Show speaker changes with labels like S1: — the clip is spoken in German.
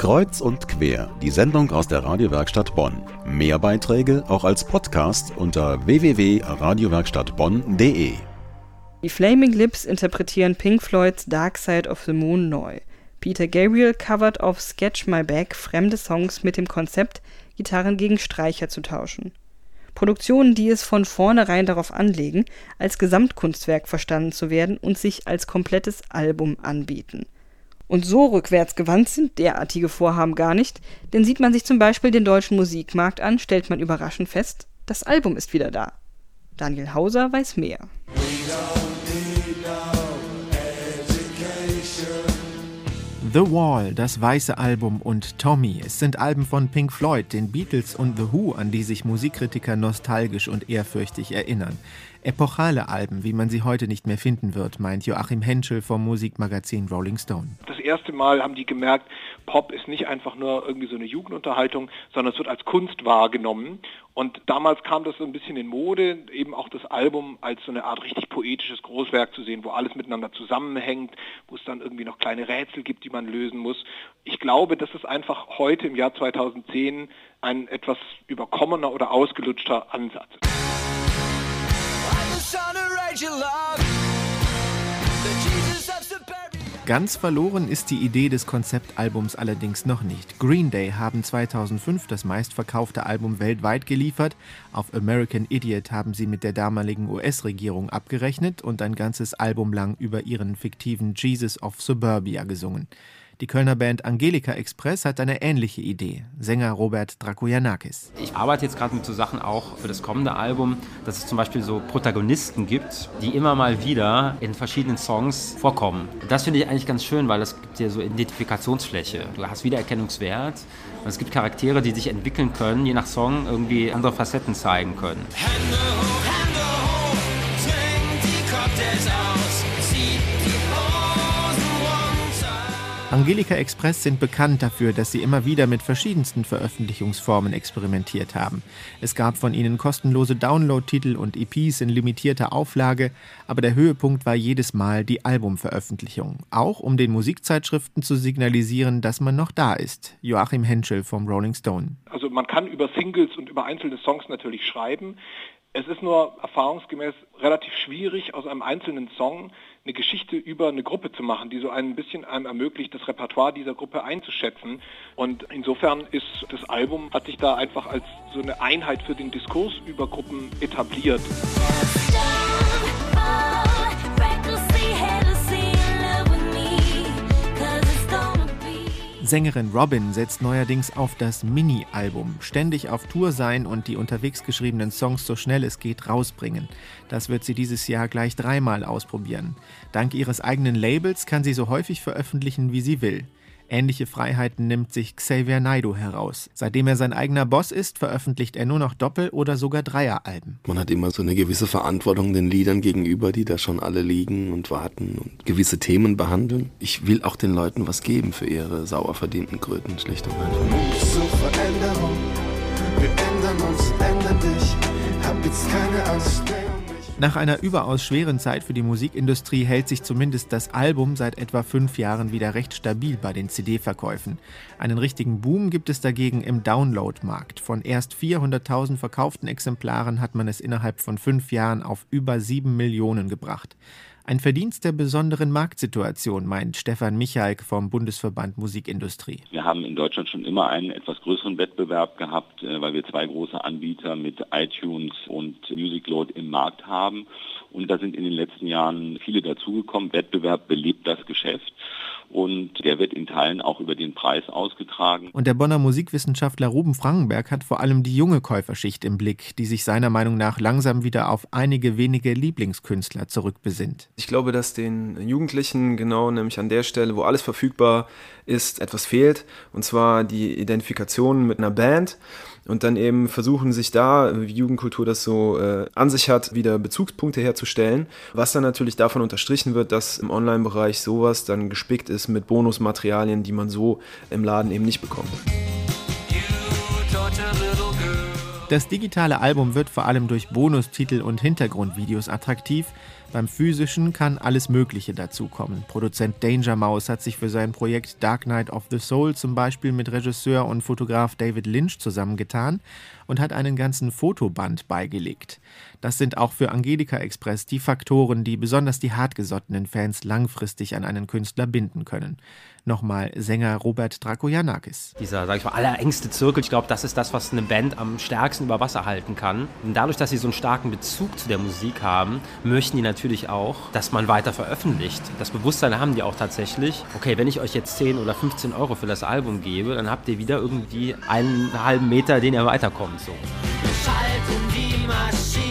S1: Kreuz und quer, die Sendung aus der Radiowerkstatt Bonn. Mehr Beiträge auch als Podcast unter www.radiowerkstattbonn.de.
S2: Die Flaming Lips interpretieren Pink Floyds Dark Side of the Moon neu. Peter Gabriel covert auf Sketch My Back fremde Songs mit dem Konzept, Gitarren gegen Streicher zu tauschen. Produktionen, die es von vornherein darauf anlegen, als Gesamtkunstwerk verstanden zu werden und sich als komplettes Album anbieten. Und so rückwärtsgewandt sind derartige Vorhaben gar nicht, denn sieht man sich zum Beispiel den deutschen Musikmarkt an, stellt man überraschend fest, das Album ist wieder da. Daniel Hauser weiß mehr.
S3: The Wall, das Weiße Album und Tommy. Es sind Alben von Pink Floyd, den Beatles und The Who, an die sich Musikkritiker nostalgisch und ehrfürchtig erinnern. Epochale Alben, wie man sie heute nicht mehr finden wird, meint Joachim Henschel vom Musikmagazin Rolling Stone.
S4: Das erste Mal haben die gemerkt, Pop ist nicht einfach nur irgendwie so eine Jugendunterhaltung, sondern es wird als Kunst wahrgenommen. Und damals kam das so ein bisschen in Mode, eben auch das Album als so eine Art richtig poetisches Großwerk zu sehen, wo alles miteinander zusammenhängt, wo es dann irgendwie noch kleine Rätsel gibt, die man lösen muss. Ich glaube, das ist einfach heute im Jahr 2010 ein etwas überkommener oder ausgelutschter Ansatz.
S3: Ganz verloren ist die Idee des Konzeptalbums allerdings noch nicht. Green Day haben 2005 das meistverkaufte Album weltweit geliefert. Auf American Idiot haben sie mit der damaligen US-Regierung abgerechnet und ein ganzes Album lang über ihren fiktiven Jesus of Suburbia gesungen. Die Kölner Band Angelika Express hat eine ähnliche Idee. Sänger Robert Drakoyanakis.
S5: Ich arbeite jetzt gerade mit so Sachen auch für das kommende Album, dass es zum Beispiel so Protagonisten gibt, die immer mal wieder in verschiedenen Songs vorkommen. Das finde ich eigentlich ganz schön, weil das gibt dir so Identifikationsfläche. Du hast Wiedererkennungswert und es gibt Charaktere, die sich entwickeln können, je nach Song irgendwie andere Facetten zeigen können. Hände hoch, Hände hoch,
S3: zwingt die Cocktails aus, Angelika Express sind bekannt dafür, dass sie immer wieder mit verschiedensten Veröffentlichungsformen experimentiert haben. Es gab von ihnen kostenlose Download-Titel und EPs in limitierter Auflage, aber der Höhepunkt war jedes Mal die Albumveröffentlichung, auch um den Musikzeitschriften zu signalisieren, dass man noch da ist. Joachim Henschel vom Rolling Stone.
S4: Also man kann über Singles und über einzelne Songs natürlich schreiben. Es ist nur erfahrungsgemäß relativ schwierig, aus einem einzelnen Song eine Geschichte über eine Gruppe zu machen, die so ein bisschen einem ermöglicht, das Repertoire dieser Gruppe einzuschätzen. Und insofern ist das Album, hat sich da einfach als so eine Einheit für den Diskurs über Gruppen etabliert.
S3: Sängerin Robin setzt neuerdings auf das Mini-Album. Ständig auf Tour sein und die unterwegs geschriebenen Songs so schnell es geht rausbringen. Das wird sie dieses Jahr gleich dreimal ausprobieren. Dank ihres eigenen Labels kann sie so häufig veröffentlichen, wie sie will. Ähnliche Freiheiten nimmt sich Xavier Naidoo heraus. Seitdem er sein eigener Boss ist, veröffentlicht er nur noch Doppel- oder sogar Dreieralben.
S6: Man hat immer so eine gewisse Verantwortung den Liedern gegenüber, die da schon alle liegen und warten und gewisse Themen behandeln. Ich will auch den Leuten was geben für ihre sauer verdienten Kröten, schlicht und einfach. Mut zur Veränderung, wir ändern uns, ändern dich, hab jetzt keine Angst mehr. Nach einer überaus schweren Zeit für die Musikindustrie hält sich zumindest das Album seit etwa fünf Jahren wieder recht stabil bei den CD-Verkäufen. Einen richtigen Boom gibt es dagegen im Download-Markt. Von erst 400.000 verkauften Exemplaren hat man es innerhalb von fünf Jahren auf über sieben Millionen gebracht. Ein Verdienst der besonderen Marktsituation, meint Stefan Michalk vom Bundesverband Musikindustrie.
S7: Wir haben in Deutschland schon immer einen etwas größeren Wettbewerb gehabt, äh, weil wir zwei große Anbieter mit iTunes und Musicload im Markt haben. Und da sind in den letzten Jahren viele dazugekommen. Wettbewerb belebt das Geschäft und der wird in Teilen auch über den Preis ausgetragen.
S3: Und der Bonner Musikwissenschaftler Ruben Frankenberg hat vor allem die junge Käuferschicht im Blick, die sich seiner Meinung nach langsam wieder auf einige wenige Lieblingskünstler zurückbesinnt.
S8: Ich glaube, dass den Jugendlichen genau nämlich an der Stelle, wo alles verfügbar ist, etwas fehlt, und zwar die Identifikation mit einer Band und dann eben versuchen sich da, wie Jugendkultur das so äh, an sich hat, wieder Bezugspunkte herzustellen, was dann natürlich davon unterstrichen wird, dass im Online-Bereich sowas dann gespickt ist mit Bonusmaterialien, die man so im Laden eben nicht bekommt.
S3: Das digitale Album wird vor allem durch Bonustitel und Hintergrundvideos attraktiv. Beim physischen kann alles Mögliche dazukommen. Produzent Danger Mouse hat sich für sein Projekt Dark Knight of the Soul zum Beispiel mit Regisseur und Fotograf David Lynch zusammengetan und hat einen ganzen Fotoband beigelegt. Das sind auch für Angelika Express die Faktoren, die besonders die hartgesottenen Fans langfristig an einen Künstler binden können. Nochmal Sänger Robert Drakoyanakis.
S5: Dieser, sag ich mal, allerengste Zirkel, ich glaube, das ist das, was eine Band am stärksten über Wasser halten kann. Und dadurch, dass sie so einen starken Bezug zu der Musik haben, möchten die natürlich auch, dass man weiter veröffentlicht. Das Bewusstsein haben die auch tatsächlich. Okay, wenn ich euch jetzt 10 oder 15 Euro für das Album gebe, dann habt ihr wieder irgendwie einen halben Meter, den ihr weiterkommt. So. Schalten die Maschine.